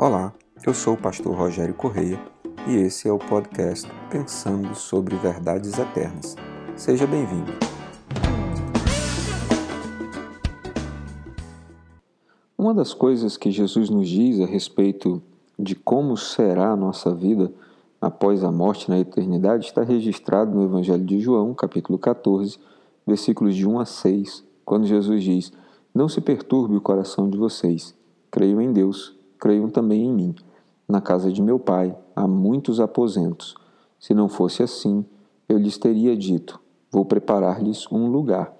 Olá, eu sou o pastor Rogério Correia e esse é o podcast Pensando sobre Verdades Eternas. Seja bem-vindo. Uma das coisas que Jesus nos diz a respeito de como será a nossa vida após a morte na eternidade está registrado no Evangelho de João, capítulo 14, versículos de 1 a 6, quando Jesus diz: Não se perturbe o coração de vocês, creio em Deus creiam também em mim. Na casa de meu pai há muitos aposentos. Se não fosse assim, eu lhes teria dito: Vou preparar-lhes um lugar.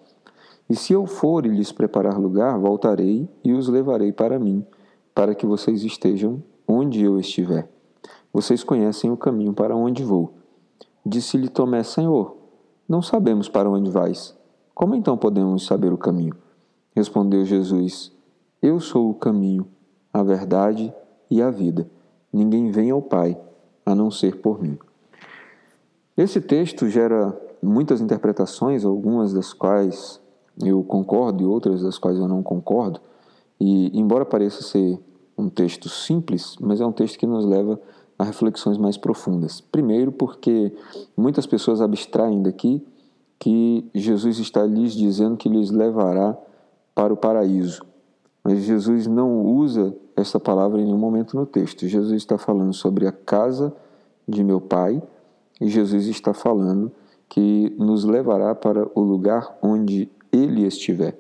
E se eu for e lhes preparar lugar, voltarei e os levarei para mim, para que vocês estejam onde eu estiver. Vocês conhecem o caminho para onde vou. Disse-lhe Tomé: Senhor, não sabemos para onde vais. Como então podemos saber o caminho? Respondeu Jesus: Eu sou o caminho a verdade e a vida. Ninguém vem ao Pai a não ser por mim. Esse texto gera muitas interpretações, algumas das quais eu concordo e outras das quais eu não concordo. E, embora pareça ser um texto simples, mas é um texto que nos leva a reflexões mais profundas. Primeiro, porque muitas pessoas abstraem daqui que Jesus está lhes dizendo que lhes levará para o paraíso. Mas Jesus não usa essa palavra em nenhum momento no texto. Jesus está falando sobre a casa de meu Pai e Jesus está falando que nos levará para o lugar onde Ele estiver.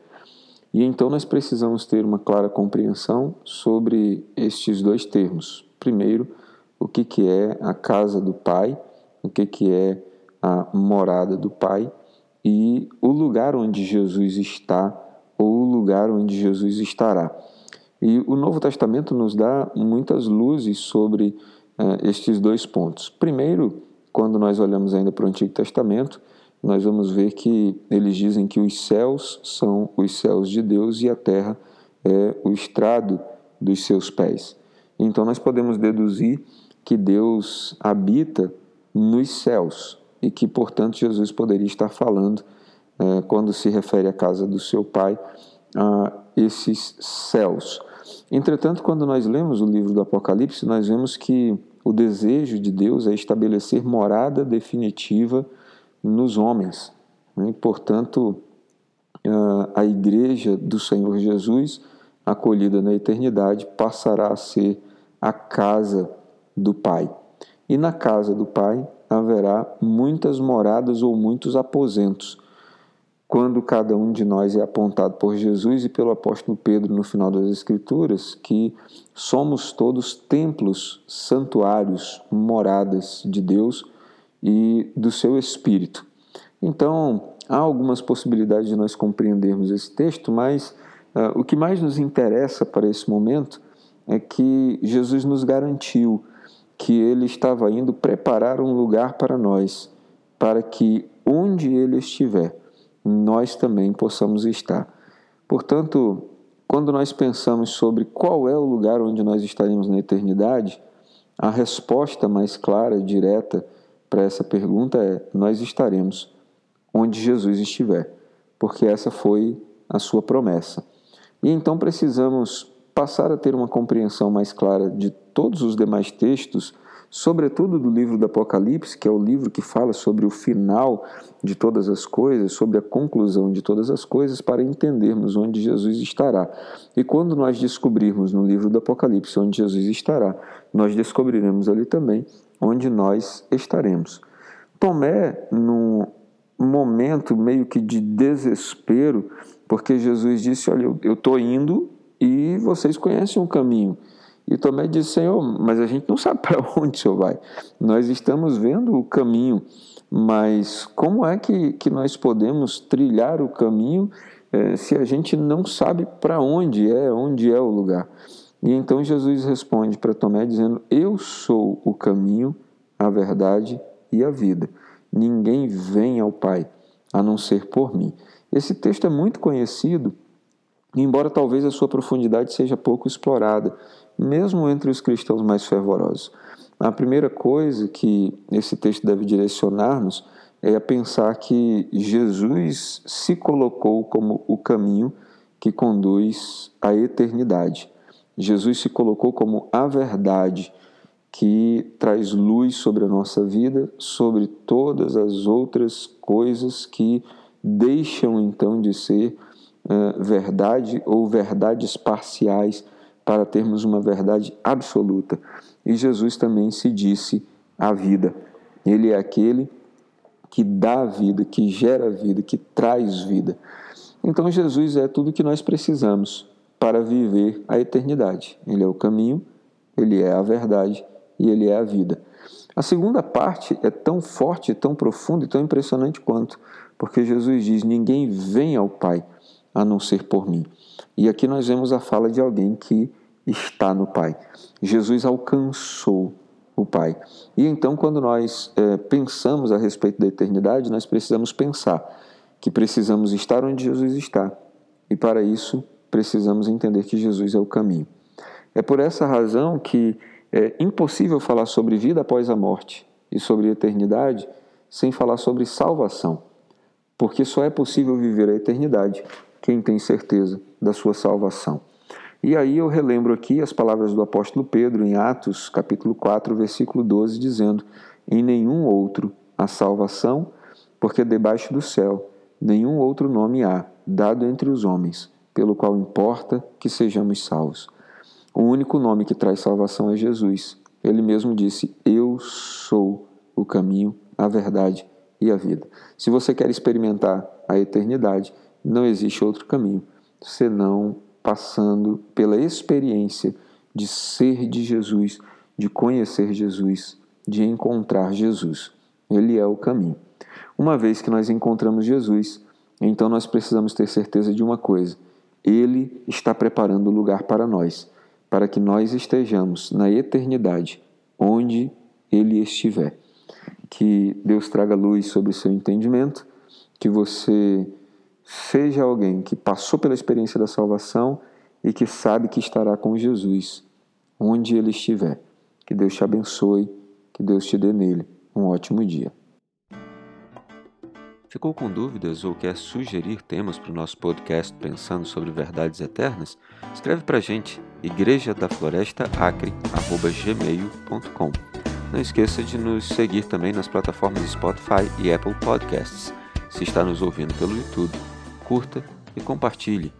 E então nós precisamos ter uma clara compreensão sobre estes dois termos. Primeiro, o que, que é a casa do Pai, o que, que é a morada do Pai e o lugar onde Jesus está lugar onde Jesus estará. E o Novo Testamento nos dá muitas luzes sobre uh, estes dois pontos. Primeiro, quando nós olhamos ainda para o Antigo Testamento, nós vamos ver que eles dizem que os céus são os céus de Deus e a terra é o estrado dos seus pés. Então nós podemos deduzir que Deus habita nos céus e que, portanto, Jesus poderia estar falando é, quando se refere à casa do seu pai, a esses céus. Entretanto, quando nós lemos o livro do Apocalipse, nós vemos que o desejo de Deus é estabelecer morada definitiva nos homens. Né? Portanto, a igreja do Senhor Jesus, acolhida na eternidade, passará a ser a casa do Pai. E na casa do Pai haverá muitas moradas ou muitos aposentos quando cada um de nós é apontado por Jesus e pelo apóstolo Pedro no final das Escrituras, que somos todos templos, santuários, moradas de Deus e do seu Espírito. Então, há algumas possibilidades de nós compreendermos esse texto, mas uh, o que mais nos interessa para esse momento é que Jesus nos garantiu que ele estava indo preparar um lugar para nós, para que onde ele estiver, nós também possamos estar. Portanto, quando nós pensamos sobre qual é o lugar onde nós estaremos na eternidade, a resposta mais clara, direta para essa pergunta é: nós estaremos onde Jesus estiver, porque essa foi a sua promessa. E então precisamos passar a ter uma compreensão mais clara de todos os demais textos sobretudo do livro do Apocalipse, que é o livro que fala sobre o final de todas as coisas, sobre a conclusão de todas as coisas, para entendermos onde Jesus estará. E quando nós descobrirmos no livro do Apocalipse onde Jesus estará, nós descobriremos ali também onde nós estaremos. Tomé, num momento meio que de desespero, porque Jesus disse: Olha, eu estou indo e vocês conhecem o caminho. E Tomé disse: Senhor, mas a gente não sabe para onde o Senhor vai. Nós estamos vendo o caminho, mas como é que, que nós podemos trilhar o caminho eh, se a gente não sabe para onde é, onde é o lugar? E então Jesus responde para Tomé dizendo: Eu sou o caminho, a verdade e a vida. Ninguém vem ao Pai a não ser por mim. Esse texto é muito conhecido, embora talvez a sua profundidade seja pouco explorada mesmo entre os cristãos mais fervorosos. A primeira coisa que esse texto deve direcionar-nos é a pensar que Jesus se colocou como o caminho que conduz à eternidade. Jesus se colocou como a verdade que traz luz sobre a nossa vida, sobre todas as outras coisas que deixam então de ser uh, verdade ou verdades parciais para termos uma verdade absoluta. E Jesus também se disse a vida. Ele é aquele que dá vida, que gera vida, que traz vida. Então Jesus é tudo que nós precisamos para viver a eternidade. Ele é o caminho, ele é a verdade e ele é a vida. A segunda parte é tão forte, tão profunda e tão impressionante quanto, porque Jesus diz: Ninguém vem ao Pai a não ser por mim. E aqui nós vemos a fala de alguém que está no Pai. Jesus alcançou o Pai. E então, quando nós é, pensamos a respeito da eternidade, nós precisamos pensar que precisamos estar onde Jesus está. E para isso, precisamos entender que Jesus é o caminho. É por essa razão que é impossível falar sobre vida após a morte e sobre eternidade sem falar sobre salvação, porque só é possível viver a eternidade quem tem certeza da sua salvação. E aí eu relembro aqui as palavras do apóstolo Pedro em Atos, capítulo 4, versículo 12, dizendo: Em nenhum outro há salvação, porque debaixo do céu nenhum outro nome há dado entre os homens, pelo qual importa que sejamos salvos. O único nome que traz salvação é Jesus. Ele mesmo disse: Eu sou o caminho, a verdade e a vida. Se você quer experimentar a eternidade, não existe outro caminho senão passando pela experiência de ser de Jesus, de conhecer Jesus, de encontrar Jesus. Ele é o caminho. Uma vez que nós encontramos Jesus, então nós precisamos ter certeza de uma coisa: Ele está preparando o lugar para nós para que nós estejamos na eternidade, onde Ele estiver. Que Deus traga luz sobre o seu entendimento, que você seja alguém que passou pela experiência da salvação e que sabe que estará com Jesus, onde Ele estiver. Que Deus te abençoe, que Deus te dê nele um ótimo dia. Ficou com dúvidas ou quer sugerir temas para o nosso podcast pensando sobre verdades eternas? Escreve para a gente, igreja da floresta acre, gmail.com. Não esqueça de nos seguir também nas plataformas Spotify e Apple Podcasts. Se está nos ouvindo pelo YouTube, curta e compartilhe.